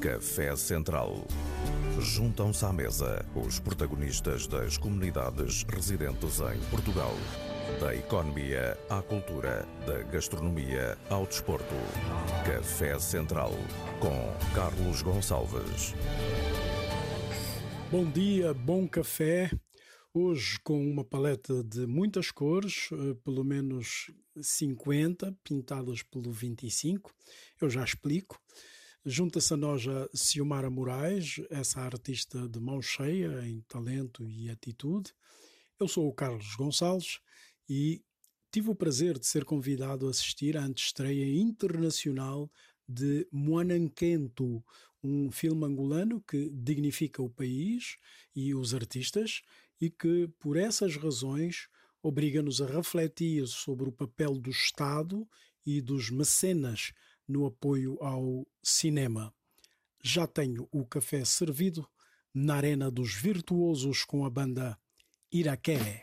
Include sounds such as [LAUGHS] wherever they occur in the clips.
Café Central. Juntam-se à mesa os protagonistas das comunidades residentes em Portugal. Da economia à cultura, da gastronomia ao desporto. Café Central com Carlos Gonçalves. Bom dia, bom café. Hoje com uma paleta de muitas cores, eh, pelo menos 50, pintadas pelo 25. Eu já explico. Junta-se a nós a Ciomara Moraes, essa artista de mão cheia em talento e atitude. Eu sou o Carlos Gonçalves e tive o prazer de ser convidado a assistir à antestreia internacional de Moananquento, um filme angolano que dignifica o país e os artistas e que, por essas razões, obriga-nos a refletir sobre o papel do Estado e dos mecenas no apoio ao cinema. Já tenho o café servido na Arena dos Virtuosos com a banda Iraqué.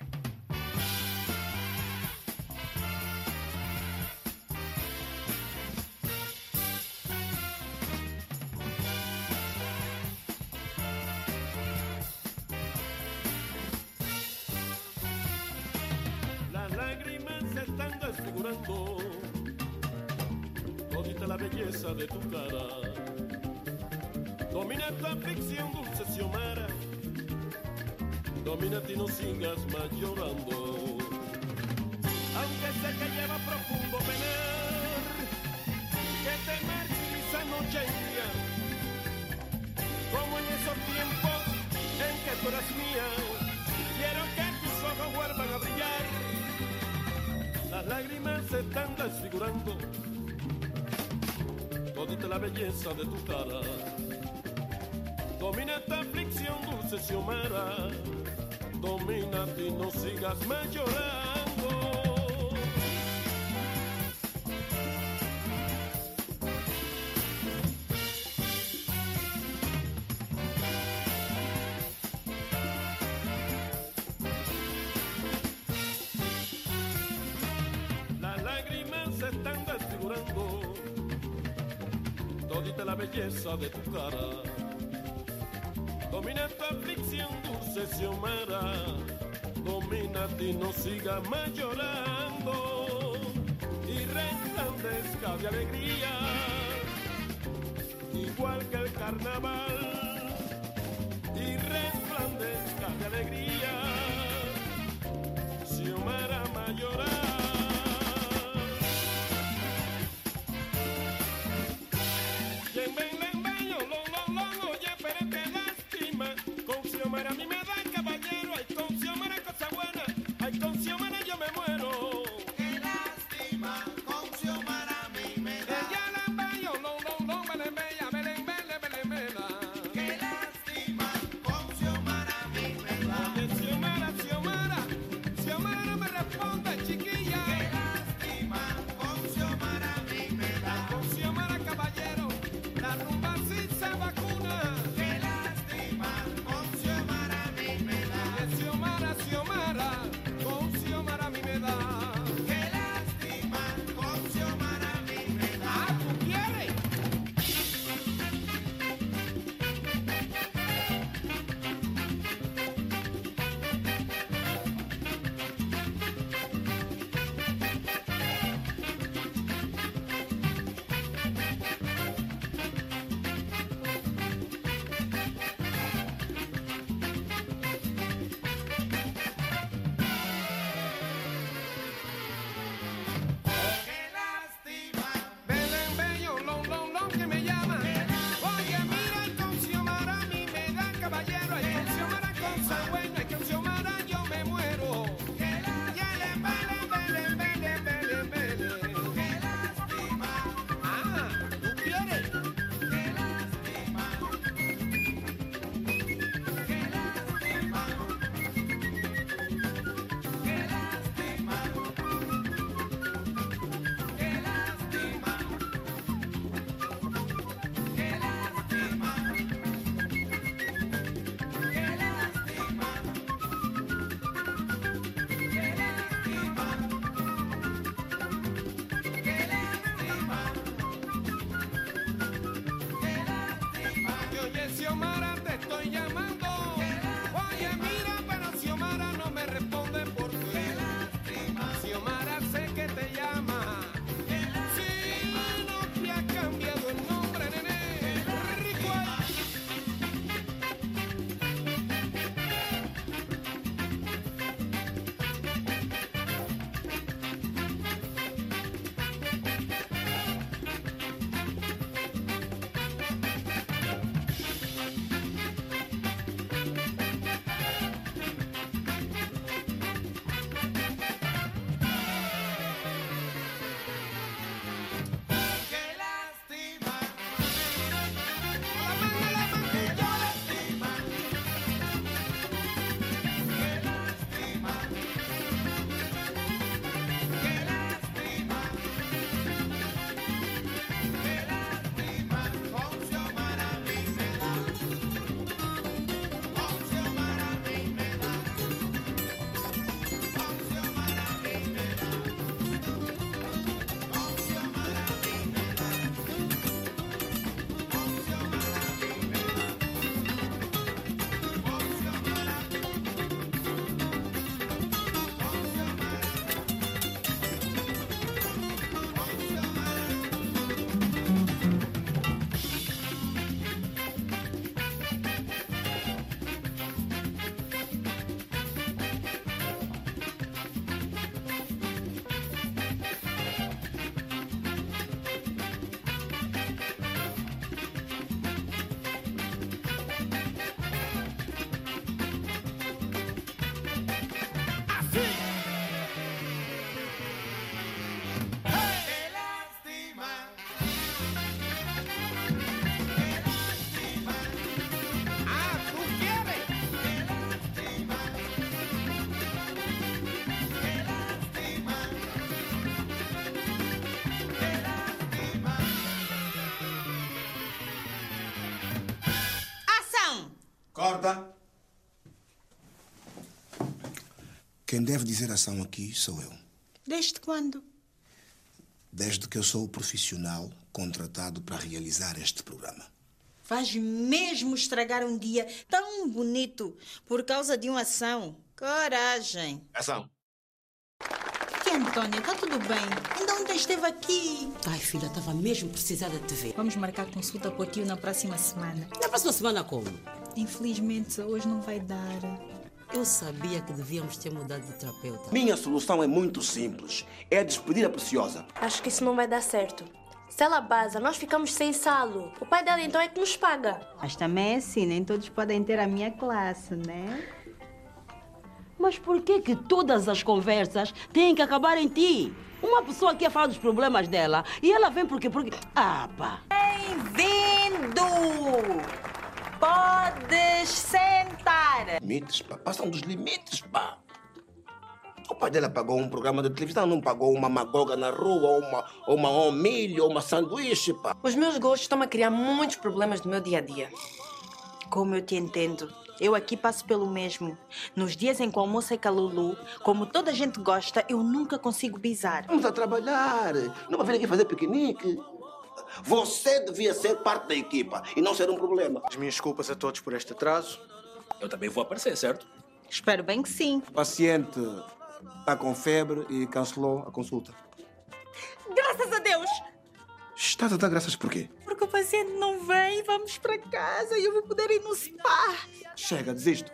Domina aflicción, dulce Xiomara. Domina y no sigas más llorando. Aunque sé que lleva profundo penar, que te marchita noche y día. Como en esos tiempos en que tú eras mía, quiero que tus ojos vuelvan a brillar. Las lágrimas se están desfigurando todita la belleza de tu cara. Domina esta aflicción, dulce Xiomara. Domina y no sigas más llorando. Las lágrimas se están desfigurando todita la belleza de tu cara. Xiomara. Domina y no siga más llorando. Y resplandezca de alegría, igual que el carnaval. Y resplandezca de alegría, Xiomara Mayoral. Ven, ven, Quem deve dizer ação aqui sou eu. Desde quando? Desde que eu sou o profissional contratado para realizar este programa. Vais mesmo estragar um dia tão bonito por causa de uma ação. Coragem. Ação! Que Antônia, tá tudo bem? Ainda ontem esteve aqui. Ai, filha, estava mesmo precisada de te ver. Vamos marcar consulta com o tio na próxima semana. Na próxima semana como? Infelizmente, hoje não vai dar. Eu sabia que devíamos ter mudado de terapeuta. Minha solução é muito simples. É despedir a Preciosa. Acho que isso não vai dar certo. Se ela baza, nós ficamos sem salo. O pai dela então é que nos paga. Mas também é assim, nem todos podem ter a minha classe, né? Mas por que que todas as conversas têm que acabar em ti? Uma pessoa quer falar dos problemas dela e ela vem porque... porque... Ah, pá. Bem-vindo! Podes sentar. Limites, pá. Passam dos limites, pá. O pai dela pagou um programa de televisão, não pagou uma magoga na rua, ou uma, ou uma um milho, ou uma sanduíche, pá. Os meus gostos estão a criar muitos problemas no meu dia a dia. Como eu te entendo. Eu aqui passo pelo mesmo. Nos dias em que o almoço é calulu, como toda a gente gosta, eu nunca consigo bizar. Vamos a trabalhar. Não vai vir aqui fazer piquenique. Você devia ser parte da equipa e não ser um problema. As minhas desculpas a todos por este atraso. Eu também vou aparecer, certo? Espero bem que sim. O paciente está com febre e cancelou a consulta. Graças a Deus! Estás a dar graças por quê? Porque o paciente não vem, vamos para casa e eu vou poder ir no spa. Chega, desisto.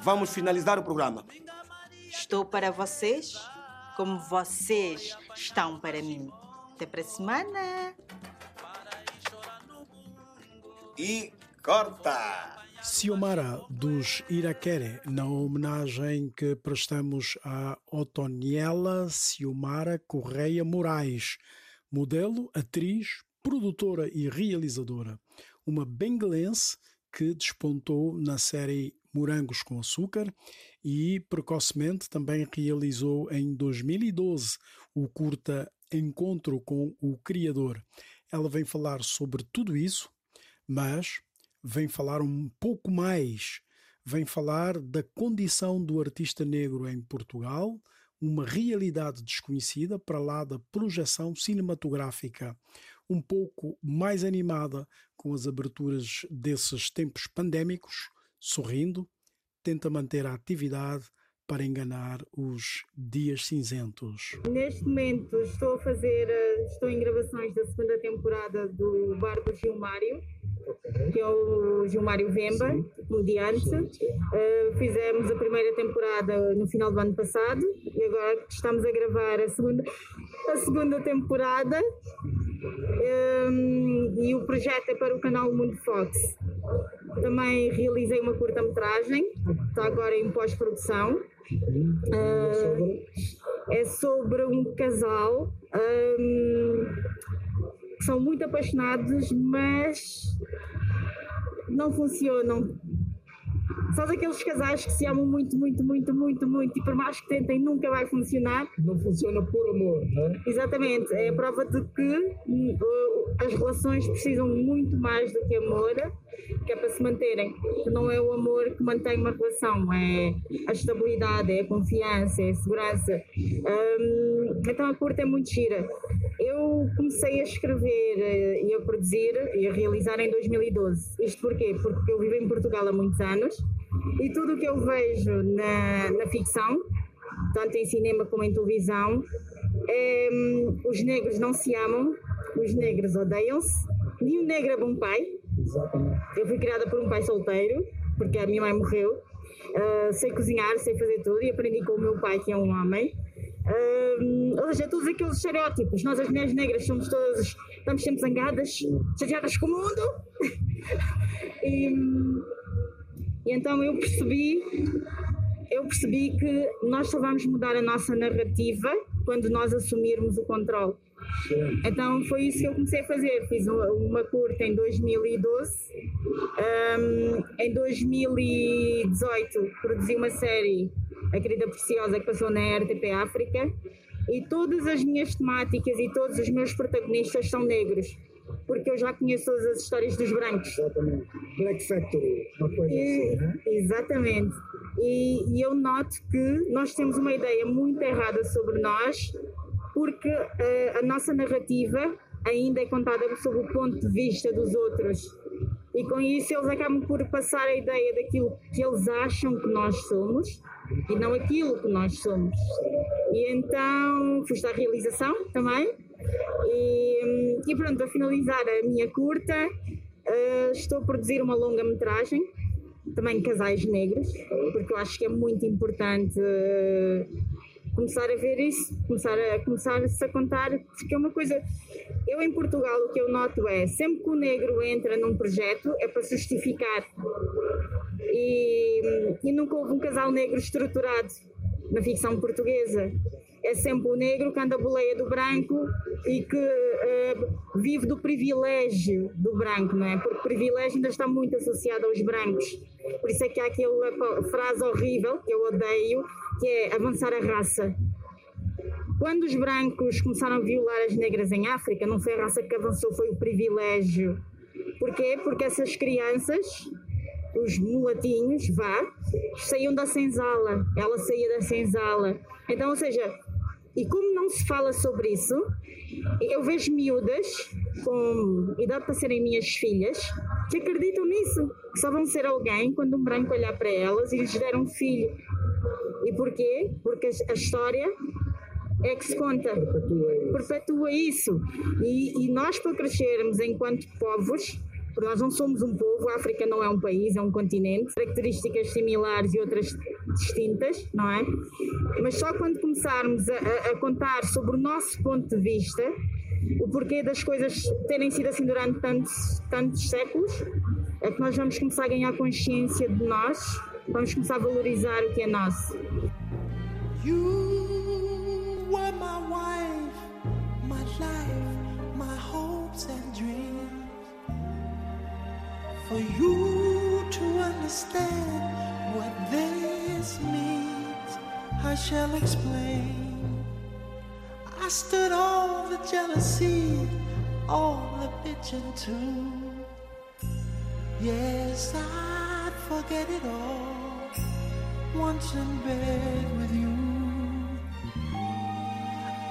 Vamos finalizar o programa. Estou para vocês como vocês estão para mim. Até para a semana. E corta! Ciomara dos Iraquere, na homenagem que prestamos a Otoniela Ciomara Correia Moraes, modelo, atriz, produtora e realizadora, uma bengalense que despontou na série Morangos com Açúcar e precocemente também realizou em 2012 o curta Encontro com o Criador. Ela vem falar sobre tudo isso, mas vem falar um pouco mais, vem falar da condição do artista negro em Portugal, uma realidade desconhecida para lá da projeção cinematográfica, um pouco mais animada com as aberturas desses tempos pandémicos, sorrindo, tenta manter a atividade para enganar os dias cinzentos. Neste momento estou a fazer, eh, estou em gravações da segunda temporada do Bar do Gilmário, que é o Gilmário Vemba, comediante. Uh, fizemos a primeira temporada no final do ano passado e agora estamos a gravar a segunda, a segunda temporada. Um, e o projeto é para o canal Mundo Fox. Também realizei uma curta-metragem, está agora em pós-produção. Uh, é sobre um casal um, que são muito apaixonados, mas não funcionam. São daqueles casais que se amam muito, muito, muito, muito, muito e por mais que tentem nunca vai funcionar. Não funciona por amor, não é? Exatamente, é a prova de que hum, as relações precisam muito mais do que amor, que é para se manterem. Não é o amor que mantém uma relação, é a estabilidade, é a confiança, é a segurança. Hum, então a curta é muito gira. Eu comecei a escrever eh, e a produzir e a realizar em 2012. Isto porquê? Porque eu vivo em Portugal há muitos anos e tudo o que eu vejo na, na ficção, tanto em cinema como em televisão, é, os negros não se amam, os negros odeiam-se, nenhum negro é bom pai. Eu fui criada por um pai solteiro, porque a minha mãe morreu. Uh, sei cozinhar, sei fazer tudo e aprendi com o meu pai, que é um homem. Uh, ou seja, todos aqueles estereótipos. Nós, as mulheres negras, somos todas, estamos sempre zangadas, chateadas com o mundo. [LAUGHS] e, e então eu percebi, eu percebi que nós só vamos mudar a nossa narrativa quando nós assumirmos o controle. Então foi isso que eu comecei a fazer. Fiz uma, curta em 2012. Um, em 2018 produzi uma série, A Querida Preciosa, que passou na RTP África. E todas as minhas temáticas e todos os meus protagonistas são negros. porque eu já conheço todas as histórias dos brancos. Exatamente. Black Factory, uma coisa E- assim, né? Exatamente. E, e eu noto que nós temos uma ideia muito errada sobre nós, porque eh, a nossa narrativa ainda é contada sob o ponto de vista dos outros. E com isso eles acabam por passar a ideia daquilo que eles acham que nós somos e não aquilo que nós somos. E então fui à realização também. E, hum, e pronto, a finalizar a minha curta, eh, estou a produzir uma longa-metragem, também casais negros, porque eu acho que é muito importante eh, começar a ver isso, começar a começar-se a contar, porque é uma coisa. Eu em Portugal o que eu noto é sempre que o negro entra num projeto é para justificar. E, e nunca houve um casal negro estruturado na ficção portuguesa. É sempre o negro que anda boleia do branco e que eh, vive do privilégio do branco, não é? Porque privilégio ainda está muito associado aos brancos. Por isso é que há aquela frase horrível que eu odeio, que é avançar a raça. Quando os brancos começaram a violar as negras em África, não foi a raça que avançou, foi o privilégio. Porquê? Porque essas crianças, os mulatinhos, vá, saíam da senzala, ela saía da senzala. Então, ou seja, e como não se fala sobre isso, eu vejo miúdas com idade para serem minhas filhas que acreditam nisso, que só vão ser alguém quando um branco olhar para elas e lhes der um filho. E porquê? Porque a história é que se conta, perpetua isso. E, e nós, para crescermos enquanto povos, porque nós não somos um povo, a África não é um país, é um continente, características similares e outras distintas, não é? Mas só quando começarmos a, a- contar sobre o nosso ponto de vista, o porquê das coisas terem sido assim durante tantos, tantos séculos, é que nós vamos começar a ganhar consciência de nós, vamos começar a valorizar o que é nosso. You were my wife, my life, my hopes and dreams. For you to understand what I shall explain. I stood all the jealousy, all the bitching too. Yes, I'd forget it all once in bed with you.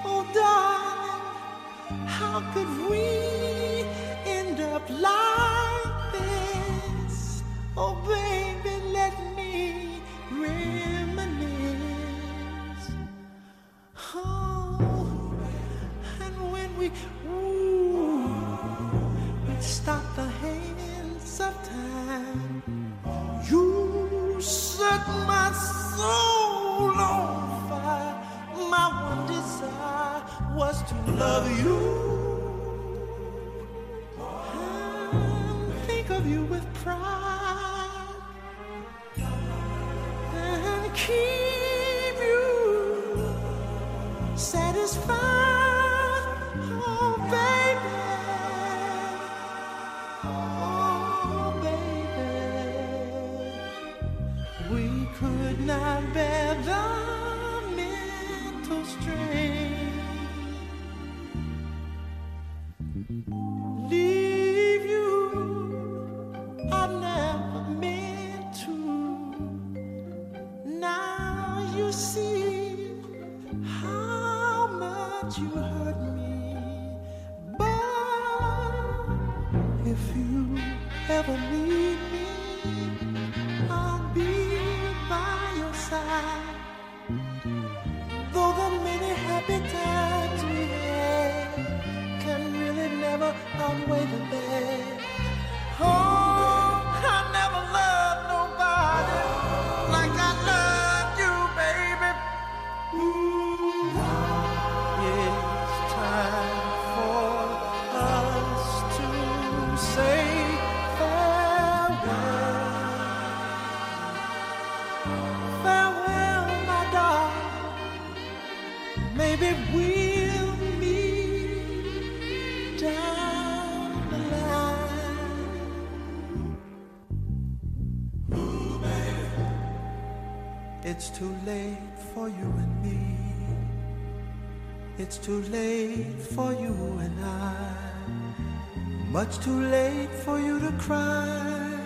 Oh, darling, how could we end up like this? Oh, baby, and ooh, we'd stop the hands of time. You set my soul on fire. My one desire was to love you. For you and me. It's too late for you and I. Much too late for you to cry.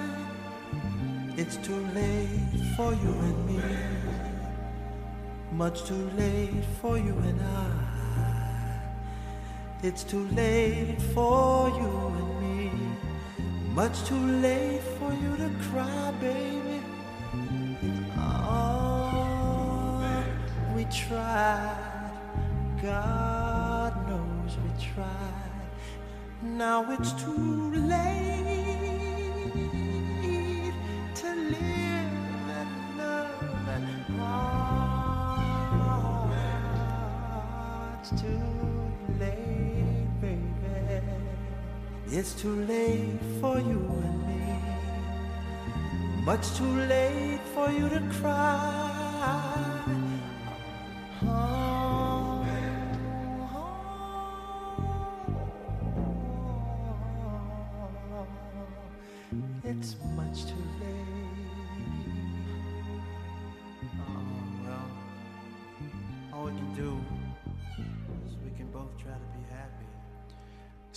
It's too late for you and me. Much too late for you and I. It's too late for you and me. Much too late for you to cry, baby. Tried. God knows we tried. Now it's too late to live and love and it's too late, baby. It's too late for you and me. Much too late for you to cry.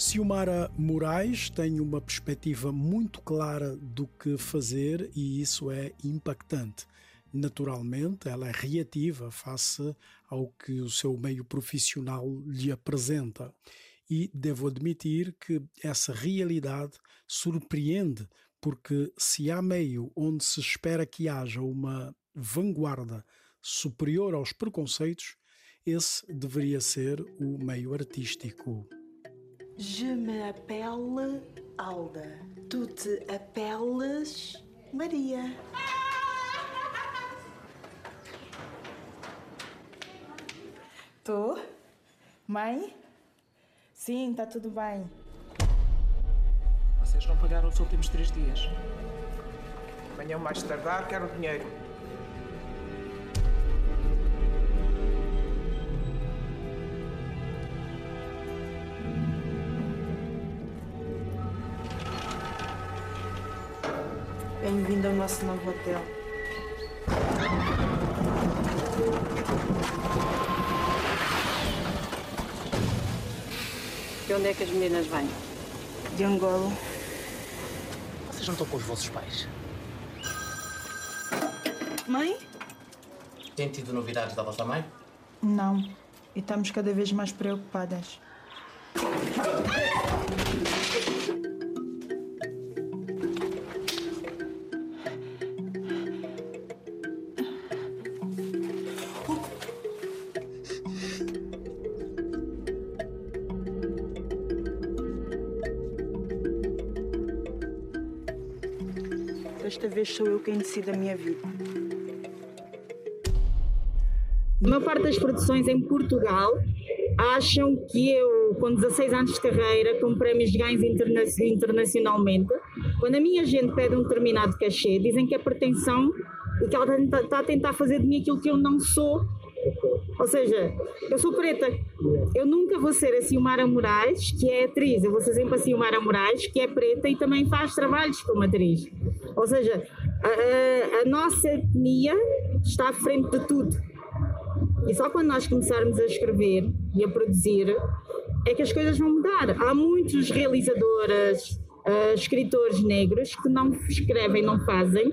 Ciumara Moraes tem uma perspectiva muito clara do que fazer e isso é impactante. Naturalmente, ela é reativa face ao que o seu meio profissional lhe apresenta. E devo admitir que essa realidade surpreende, porque se há meio onde se espera que haja uma vanguarda superior aos preconceitos, esse deveria ser o meio artístico. Je me appelle Alda. Tu te apeles Maria. [LAUGHS] Tô? Mãe? Sim, tá tudo bem. Vocês não pagaram os últimos três dias. Amanhã, mais tardar, quero o dinheiro. Nosso novo hotel. De onde é que as meninas vêm? De Angola. Vocês não estão com os vossos pais? Mãe? Tem tido novidades da vossa mãe? Não. E estamos cada vez mais preocupadas. Desta vez sou eu quem decide a minha vida. A maior parte das produções em Portugal acham que eu, com 16 anos de carreira, com prémios de ganhos interna internacionalmente, quando a minha gente pede um determinado cachê, dizem que é pretensão e que ela está a tentar fazer de mim aquilo que eu não sou. Ou seja, eu sou preta. Eu nunca vou ser a Silmara Moraes, que é atriz. Eu vou ser sempre a Silmara Moraes, que é preta e também faz trabalhos como atriz. Ou seja, a, a- a nossa etnia está à frente de tudo. E só quando nós começarmos a escrever e a produzir é que as coisas vão mudar. Há muitos realizadoras, ah, escritores negros que não escrevem, não fazem,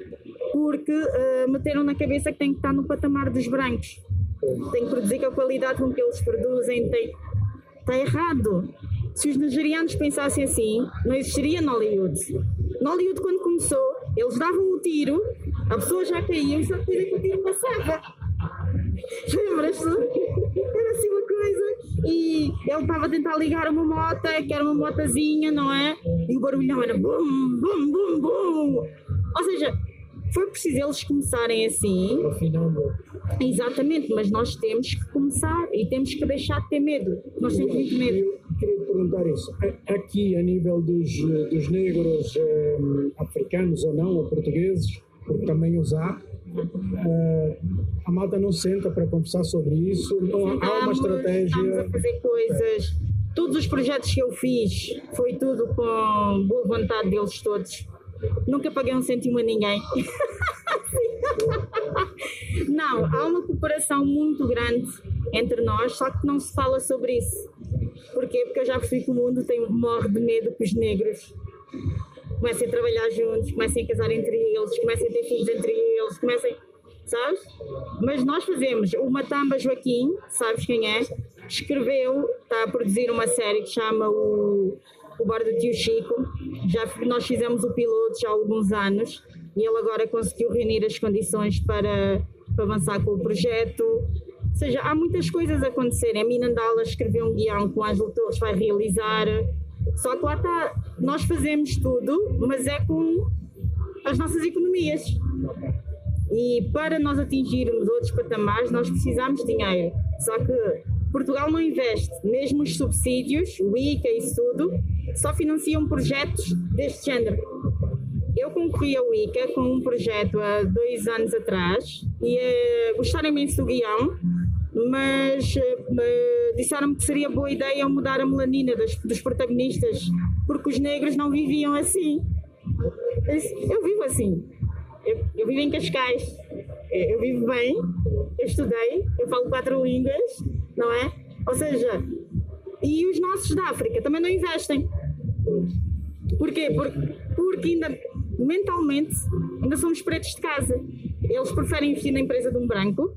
porque ah, meteram na cabeça que tem que estar no patamar dos brancos. Tem que produzir com a qualidade com que eles produzem. Tem... Está errado. Se os nigerianos pensassem assim, não existiria Nollywood. Nollywood, quando começou, eles davam o tiro, a pessoa já caía e só depois é que o tiro passava. Lembras-te? Era assim uma coisa. E ele estava a tentar ligar uma moto, que era uma motazinha, não é? E o barulhão era bum, bum, bum, bum. Ou seja, foi preciso eles começarem assim. Exatamente, mas nós temos que começar e temos que deixar de ter medo. Nós temos muito medo. Queria perguntar isso. A- Aqui, a nível dos, dos negros eh, africanos ou não, ou portugueses, porque também os há, eh, a malta não senta para conversar sobre isso. Então, há uma Estamos- Estamos estratégia. a fazer coisas. Todos os projetos que eu fiz foi tudo com boa vontade deles todos. Nunca paguei um cêntimo a ninguém. [LAUGHS] Não, há uma cooperação muito grande entre nós, só que não se fala sobre isso. Porquê? Porque eu já percebi que o mundo tem, morre de medo que os negros comecem a trabalhar juntos, comecem a casar entre eles, comecem a ter filhos entre eles, comecem, sabes? Mas nós fazemos. O Matamba Joaquim, sabes quem é? Escreveu, está a produzir uma série que chama o, o Bar do Tio Chico. Já, nós fizemos o piloto já há alguns anos e ele agora conseguiu reunir as condições para, para avançar com o projeto. Ou seja, há muitas coisas a acontecerem. A Minandala escreveu um guião que o Ângelo Torres vai realizar. Só que lá está, nós fazemos tudo, mas é com as nossas economias. E para nós atingirmos outros patamares, nós precisamos de dinheiro. Só que Portugal não investe, mesmo os subsídios, o ICA e isso tudo, só financiam projetos deste género. Eu concorri ao ICA com um projeto há dois anos atrás e uh, gostaram imenso do guião, mas uh, disseram-me que seria boa ideia mudar a melanina dos protagonistas, porque os negros não viviam assim. Eu, disse, eu vivo assim. Eu, eu, vivo em Cascais. Eu vivo bem, eu estudei, eu falo quatro línguas, não é? Ou seja, e os nossos da África também não investem. Porquê? Porque, porque ainda mentalmente ainda somos pretos de casa. Eles preferem investir na empresa de um branco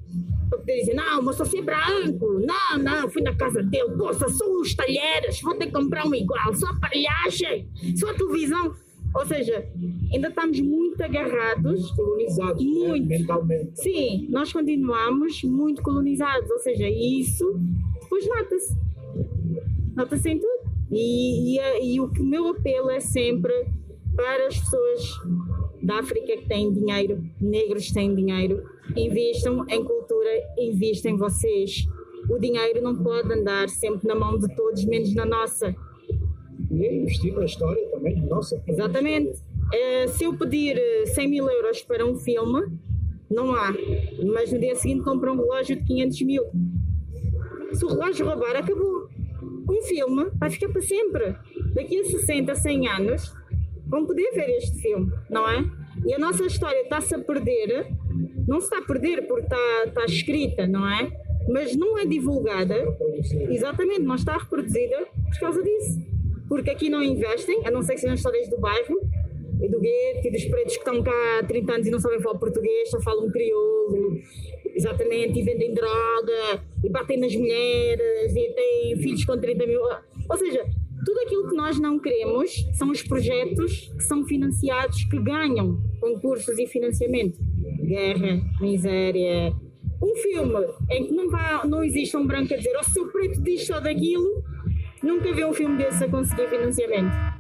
dizem, não, mas só ser branco, não, não, fui na casa dele, poxa, só os talheres, vou ter que comprar um igual, só aparelhagem, só televisão. Ou seja, ainda estamos muito agarrados. Colonizados, né, muito. Né? mentalmente. Sim, nós continuamos muito colonizados. Ou seja, isso depois nota-se. Nota-se em tudo. E, e, e o que o meu apelo é sempre para as pessoas da África que têm dinheiro, negros que têm dinheiro, investam em cultura, investam em vocês. O dinheiro não pode andar sempre na mão de todos, menos na nossa. E investir na história também, nossa. Exatamente. Uh, se eu pedir 100 mil euros para um filme, não há. Mas no dia seguinte compro um relógio de 500 mil. Se o relógio roubar, acabou. Um filme vai ficar para sempre. Daqui a 60, 100 anos, vão poder ver este filme, não é? E a nossa história está-se a perder, não se está a perder porque está, está escrita, não é? Mas não é divulgada, exatamente, não está reproduzida por causa disso. Porque aqui não investem, a não ser que sejam histórias do bairro, e do gueto, e dos pretos que estão cá há 30 anos e não sabem falar português, só falam crioulo, exatamente, e vendem droga, e batem nas mulheres, e têm filhos com 30 mil. Ou seja, tudo aquilo que nós não queremos são os projetos que são financiados, que ganham concursos e financiamento. Guerra, miséria. Um filme em que não, vá, não existe um branco a dizer oh, seu preto disto ou daquilo, nunca vi um filme desse a conseguir financiamento.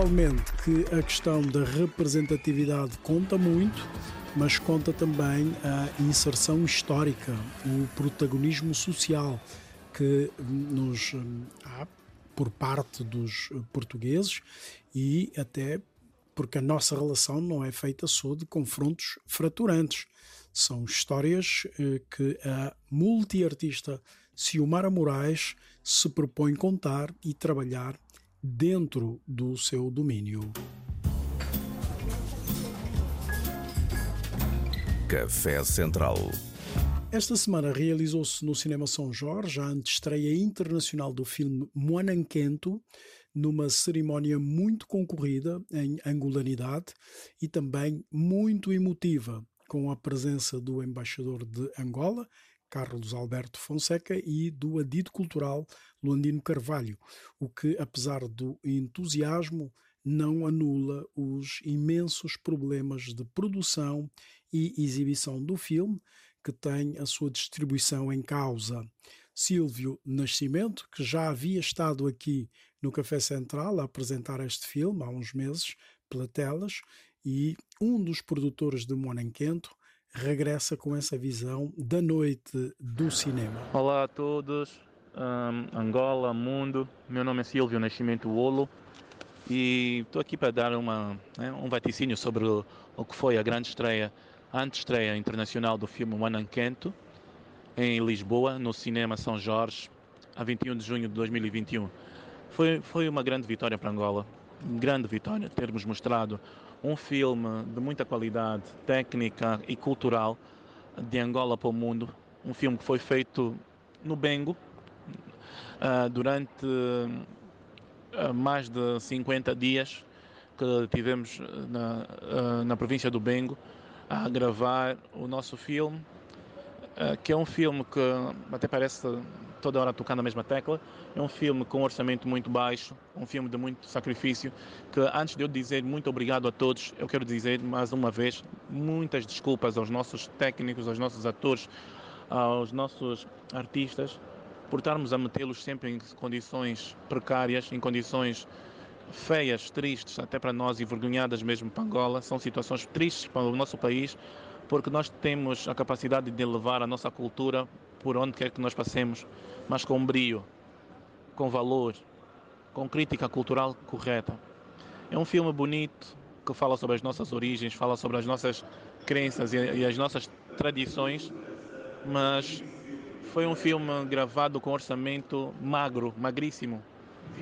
Naturalmente que a questão da representatividade conta muito, mas conta também a inserção histórica, o protagonismo social que nos hum, há por parte dos portugueses e até porque a nossa relação não é feita só de confrontos fraturantes. São histórias eh, que a multiartista Ciumara Moraes se propõe contar e trabalhar dentro do seu domínio. Café Central. Esta semana realizou-se no Cinema São Jorge a antestreia internacional do filme Moananquento, numa cerimónia muito concorrida em angolanidade e também muito emotiva, com a presença do embaixador de Angola, Carlos Alberto Fonseca, e do adido cultural Luandino Carvalho, o que, apesar do entusiasmo, não anula os imensos problemas de produção e exibição do filme, que tem a sua distribuição em causa. Silvio Nascimento, que já havia estado aqui no Café Central a apresentar este filme há uns meses, pela telas, e um dos produtores de Monanquento, regressa com essa visão da noite do cinema. Olá a todos, um, Angola, mundo. Meu nome é Silvio Nascimento Olo e estou aqui para dar uma, né, um vaticínio sobre o, o que foi a grande estreia, a antestreia internacional do filme Mananquento em Lisboa, no Cinema São Jorge, a 21 de junho de 2021. Foi, foi uma grande vitória para Angola, grande vitória termos mostrado um filme de muita qualidade técnica e cultural de Angola para o mundo. Um filme que foi feito no Bengo uh, durante uh, mais de 50 dias que tivemos na, uh, na província do Bengo a gravar o nosso filme, que é um filme que até parece toda hora tocar na mesma tecla. É um filme com um orçamento muito baixo, um filme de muito sacrifício. Que antes de eu dizer muito obrigado a todos, eu quero dizer mais uma vez muitas desculpas aos nossos técnicos, aos nossos atores, aos nossos artistas, por estarmos a metê-los sempre em condições precárias, em condições feias, tristes, até para nós e vergonhadas mesmo para Angola. São situações tristes para o nosso país, porque nós temos a capacidade de levar a nossa cultura por onde quer que nós passemos, mas com brio, com valor, com crítica cultural correta. É um filme bonito que fala sobre as nossas origens, fala sobre as nossas crenças e, e as nossas tradições, mas foi um filme gravado com orçamento magro, magríssimo,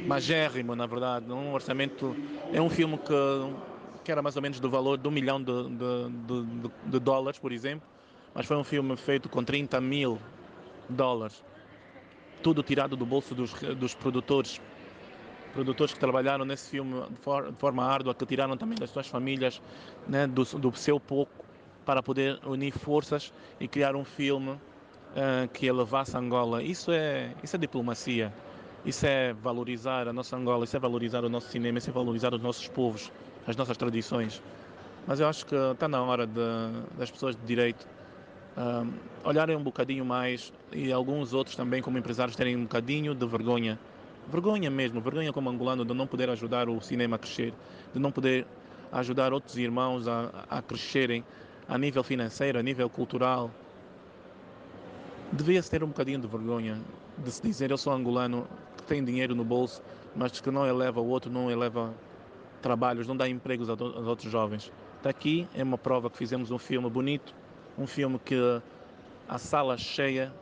magérrimo, na verdade. Um orçamento é um filme que, que era mais ou menos do valor de um milhão de, de, de, de dólares, por exemplo, mas foi um filme feito com 30 mil dólares. Tudo tirado do bolso dos, dos produtores. Produtores que trabalharam nesse filme de, for, de, forma árdua, que tiraram também das suas famílias, né, do, do seu pouco, para poder unir forças e criar um filme uh, que elevasse Angola. Isso é, isso é diplomacia. Isso é valorizar a nossa Angola, isso é valorizar o nosso cinema, isso é valorizar os nossos povos, as nossas tradições. Mas eu acho que está na hora de, das pessoas de direito uh, olharem um bocadinho mais e alguns outros também, como empresários, terem um bocadinho de vergonha. Vergonha mesmo, vergonha como angolano de não poder ajudar o cinema a crescer, de não poder ajudar outros irmãos a, a crescerem a nível financeiro, a nível cultural. Devia-se ter um bocadinho de vergonha de se dizer eu sou angolano, que tem dinheiro no bolso, mas que não eleva o outro, não eleva trabalhos, não dá empregos aos outros jovens. Daqui é uma prova que fizemos um filme bonito, um filme que a sala cheia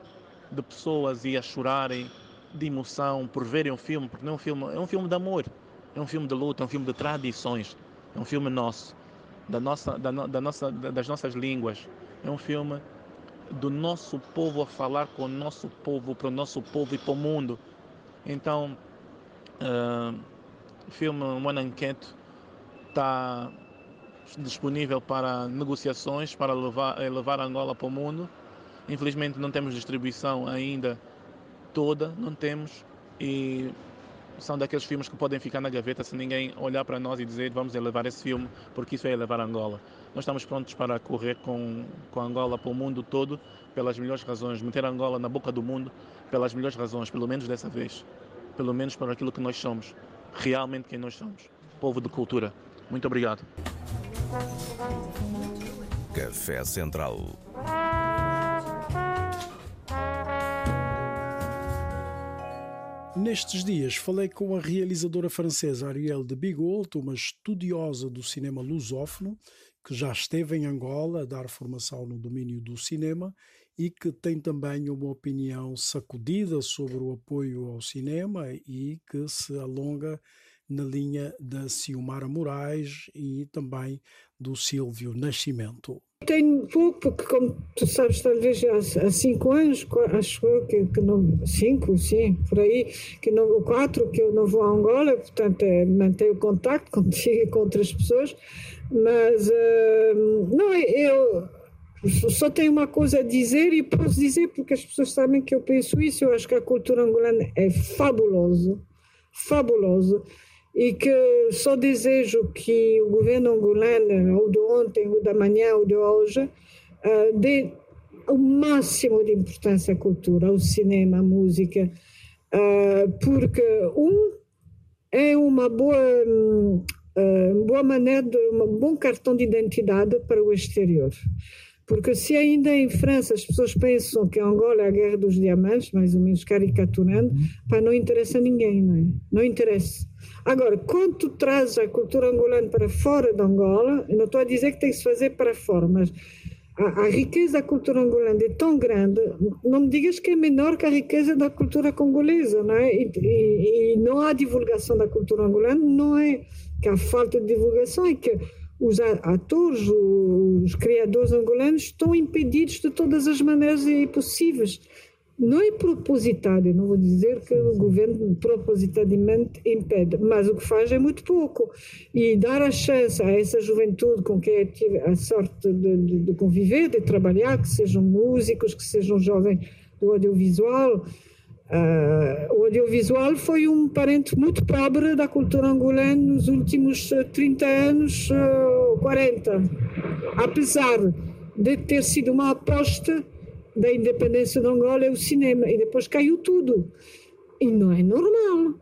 de pessoas ia chorarem de emoção por verem um filme, porque não é um filme, é um filme de amor, é um filme de luta, é um filme de tradições, é um filme nosso da nossa, da, da nossa, das nossas línguas. É um filme do nosso povo a falar com o nosso povo, para o nosso povo e para o mundo. Então, uh, o filme One Enquete está disponível para negociações, para levar, levar Angola para o mundo. Infelizmente não temos distribuição ainda toda, não temos. E são daqueles filmes que podem ficar na gaveta se ninguém olhar para nós e dizer vamos elevar esse filme porque isso é elevar Angola. Nós estamos prontos para correr com, com Angola para o mundo todo pelas melhores razões, meter Angola na boca do mundo pelas melhores razões, pelo menos dessa vez, pelo menos para aquilo que nós somos, realmente quem nós somos, povo de cultura. Muito obrigado. Café Central. Nestes dias falei com a realizadora francesa Arielle de Bigot, uma estudiosa do cinema lusófono, que já esteve em Angola a dar formação no domínio do cinema e que tem também uma opinião sacudida sobre o apoio ao cinema e que se alonga na linha da Ciumara Moraes e também do Silvio Nascimento. Tenho pouco, porque como tu sabes, talvez há, há cinco anos, acho que, que não, cinco, sim, por aí, que não, quatro, que eu não vou a Angola, portanto é, mantenho contacto [LAUGHS] contigo e com outras pessoas, mas uh, não, eu só tenho uma coisa a dizer e posso dizer porque as pessoas sabem que eu penso isso, eu acho que a cultura angolana é fabulosa, fabulosa e que só desejo que o governo angolano, ou de ontem, ou da manhã, ou de hoje, uh, dê o máximo de importância à cultura, ao cinema, à música, uh, porque, um, é uma boa, uh, boa maneira, de, um bom cartão de identidade para o exterior. Porque se ainda em França as pessoas pensam que Angola é a guerra dos diamantes, mais ou menos caricaturando, pá, não interessa a ninguém, não é? Não interessa. Agora, quando tu trazes a cultura angolana para fora de Angola, não estou a dizer que tem que se fazer para fora, mas a, a, riqueza da cultura angolana é tão grande, não me digas que é menor que a riqueza da cultura congolesa, não é? E, e, e não há divulgação da cultura angolana, não é que há falta de divulgação, é que os atores, os criadores angolanos estão impedidos de todas as maneiras possíveis. Não é propositado, não vou dizer que o governo propositadamente impede, mas o que faz é muito pouco. E dar a chance a essa juventude com quem eu tive a sorte de, de, de conviver, de trabalhar, que sejam músicos, que sejam jovens do audiovisual, Uh, o audiovisual foi um parente muito pobre da cultura angolana nos últimos 30 anos, uh, 40. Apesar de ter sido uma aposta da independência de Angola, é o cinema. E depois caiu tudo. E não é normal.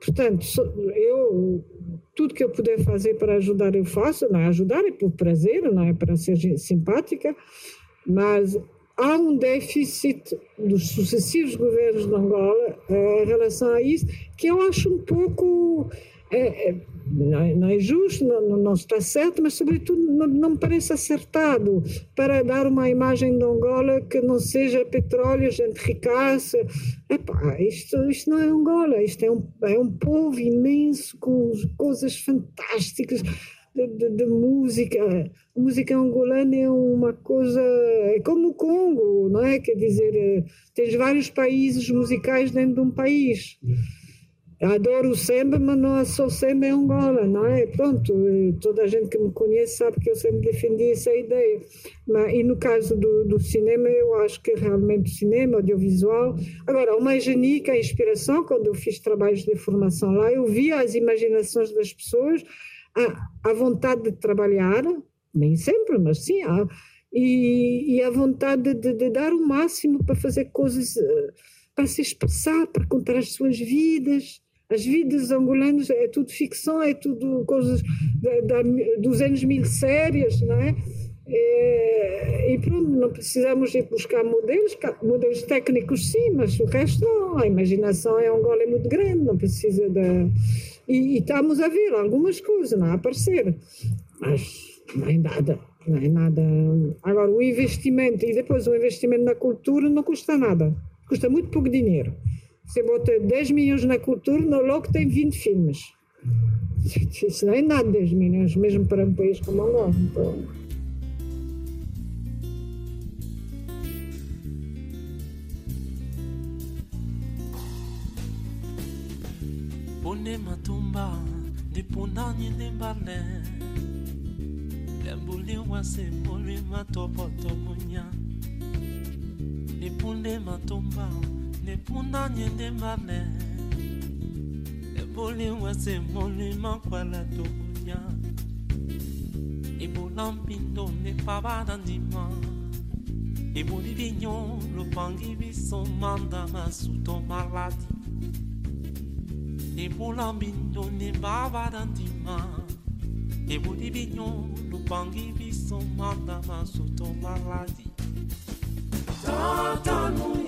Portanto, eu tudo que eu puder fazer para ajudar, eu faço. Não é ajudar, é por prazer, não é para ser simpática. Mas há um déficit dos sucessivos governos de Angola eh, em relação a isso, que eu acho um pouco. É, é, não, é, não, é, justo, não, não, está certo, mas, sobretudo, não, não, parece acertado para dar uma imagem de Angola que não seja petróleo, gente ricaça. Epá, isto, isto não é Angola, isto é um, é um povo imenso com coisas fantásticas de, de, de, música. A música angolana é uma coisa. É como o Congo, não é? Quer dizer, eh, tens vários países musicais dentro de um país. Adoro o samba, mas não é só samba em Angola, não é? Pronto, eh, toda a gente que me conhece sabe que eu sempre defendi essa ideia. Mas, e no caso do, do cinema, eu acho que realmente o cinema, audiovisual. Agora, o mais genique, a inspiração, quando eu fiz trabalhos de formação lá, eu via as imaginações das pessoas, a, a vontade de trabalhar, nem sempre, mas sim, a, e, e a vontade de, de dar o máximo para fazer coisas, eh, para se expressar, para contar as suas vidas as vidas angolanas é tudo ficção, é tudo coisas da, da, dos anos mil sérias, não é? é? E pronto, não precisamos ir buscar modelos, modelos técnicos sim, mas o resto não. A imaginação em Angola é muito grande, não precisa da. E, e estamos a ver algumas coisas, não a aparecer, mas não é nada. Não é nada. Agora, o investimento, e depois o investimento na cultura não custa nada, custa muito pouco dinheiro. Você bota 10 milhões na cultura, logo tem 20 filmes. Isso não é nada, 10 milhões, mesmo para um país como Angola. Então, Pone matumba de balé Lembuli wase moli matopo to munya De punde matumba lepunda nyende mame. Ebolingwa se molima kwala tokonya ebola mpindo nepa bana ndima eboli binyo lopangi biso manda masuto maladi. Ebola mbindo neba bana ndima eboli binyo lopangi biso manda masuto maladi. Tatanu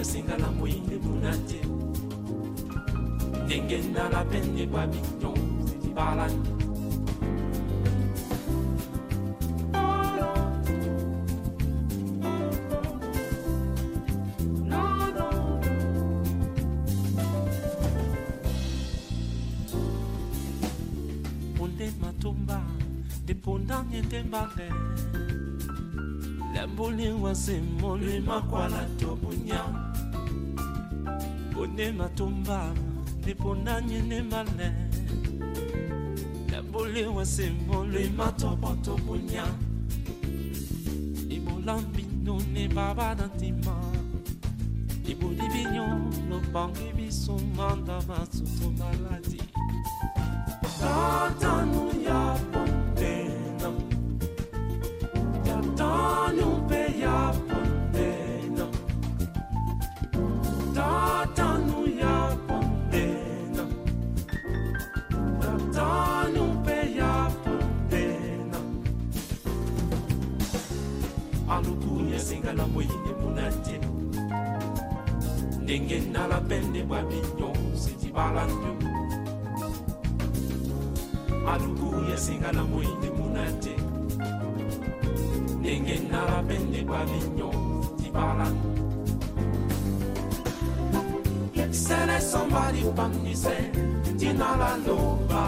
esengala moyinde mpuna te ndenge ndala mpe ndeko ya binyon simolima kwala tobunya bonema tomba liponanye ne male nabolewa simolima tobo ibola ibolambino ne baba na ntima iboli bino lopangi biso manda masuto maladi. Tatanuya po ezingana moyine monate ndenge nalapende bwa binyonso edibala ntu aluku ezingana moyine monate ndenge nala pe ndeko avignon dibalan sele somba lipamise tinala loba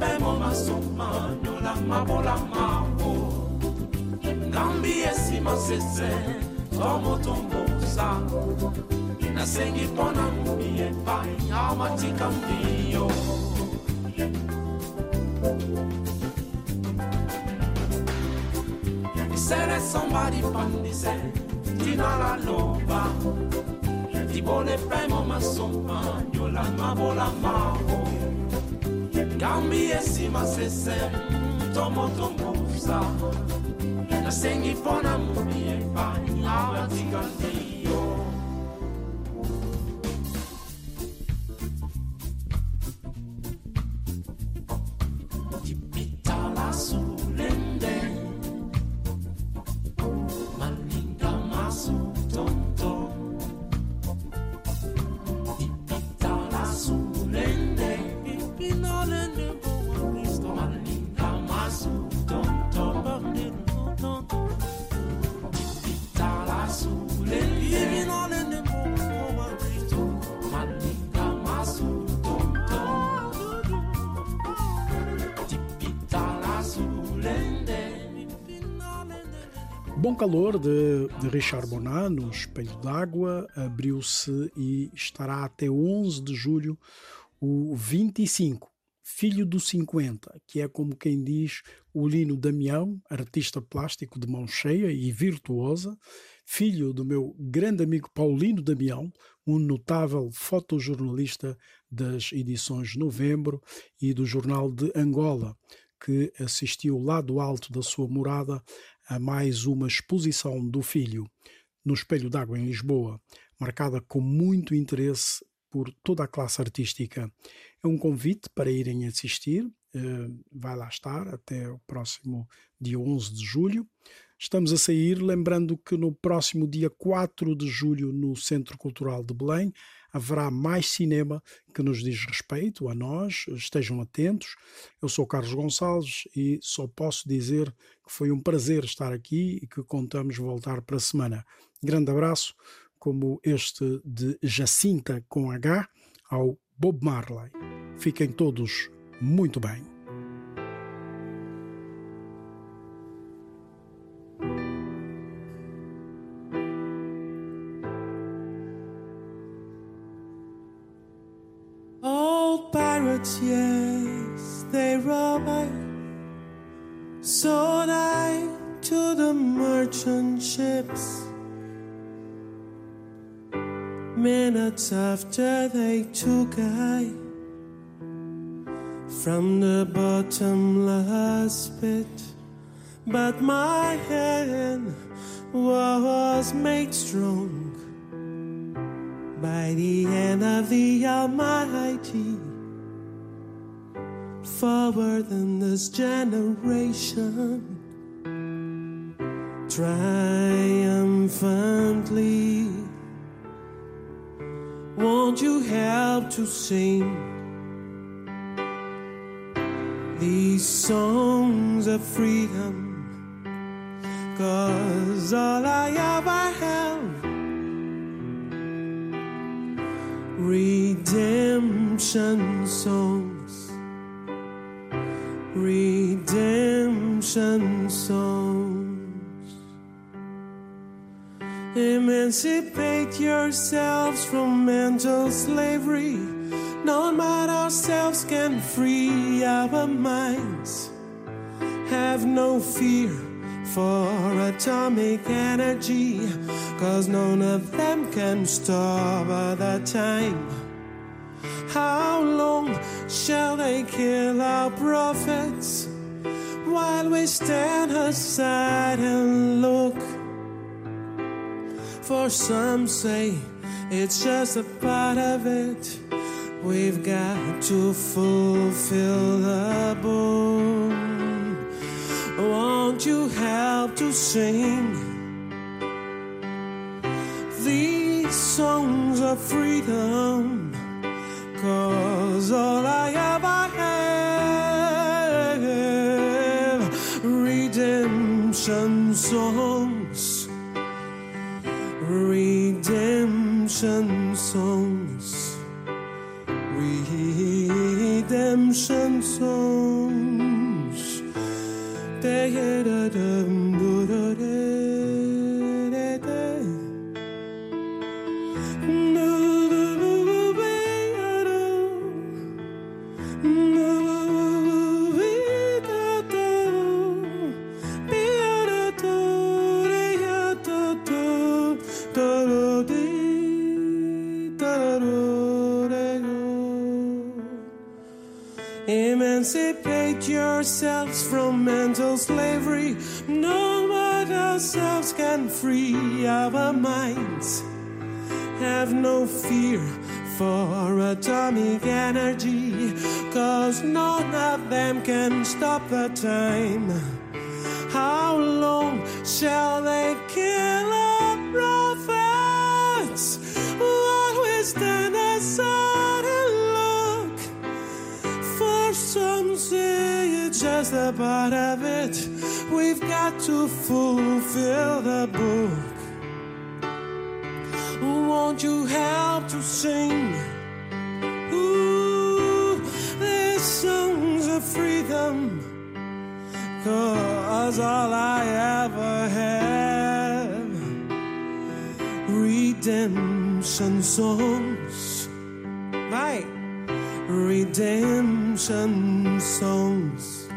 pe mo masoma nolama bolamao ngambi esima sese to motombosa nasengi mpo na momi epai amatika mbio There's somebody from the sand, Tinala Nova. Tibone ma Masoma, Yolama Bola Mavo. Gambia Sima Sesem, Tomo Tomosa. Nasengi Pona Mumie, Pani, Awa Tigandia. Calor de, de Richard Bonan no Espelho d'Água abriu-se e estará até 11 de julho o 25, Filho do 50, que é como quem diz o Lino Damião, artista plástico de mão cheia e virtuosa, filho do meu grande amigo Paulino Damião, um notável fotojornalista das edições Novembro e do Jornal de Angola, que assistiu lá do alto da sua morada a mais uma exposição do filho no Espelho d'Água em Lisboa, marcada com muito interesse por toda a classe artística. É um convite para irem assistir, vai lá estar até o próximo dia 11 de julho. Estamos a sair, lembrando que no próximo dia 4 de julho, no Centro Cultural de Belém, haverá mais cinema que nos diz respeito a nós. Estejam atentos. Eu sou Carlos Gonçalves e só posso dizer que foi um prazer estar aqui e que contamos voltar para a semana. Grande abraço, como este de Jacinta com H, ao Bob Marley. Fiquem todos muito bem. Minutes after they took I from the bottomless pit, but my hand was made strong by the hand of the Almighty. Forward in this generation, triumphantly. Won't you help to sing these songs of freedom? Cause all I ever have redemption songs, redemption songs. Emancipate yourselves from mental slavery. None but ourselves can free our minds. Have no fear for atomic energy, cause none of them can stop that time. How long shall they kill our prophets while we stand aside and look? For some say it's just a part of it. We've got to fulfill the book. Won't you help to sing these songs of freedom? Cause all I ever have redemption songs, redemption songs, redemption songs. Emancipate time. How long shall they kill our prophets while we stand aside and look? For some say it's just a part of it. We've got to fulfill the book. Won't you help to sing? was all I ever had. Redemption songs, right? Redemption songs.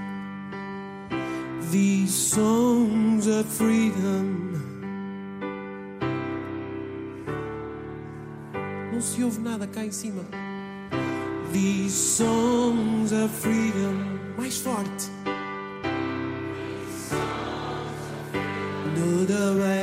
These songs of freedom. Não se ouve nada cá em cima. These songs of freedom. Mais forte. the rain.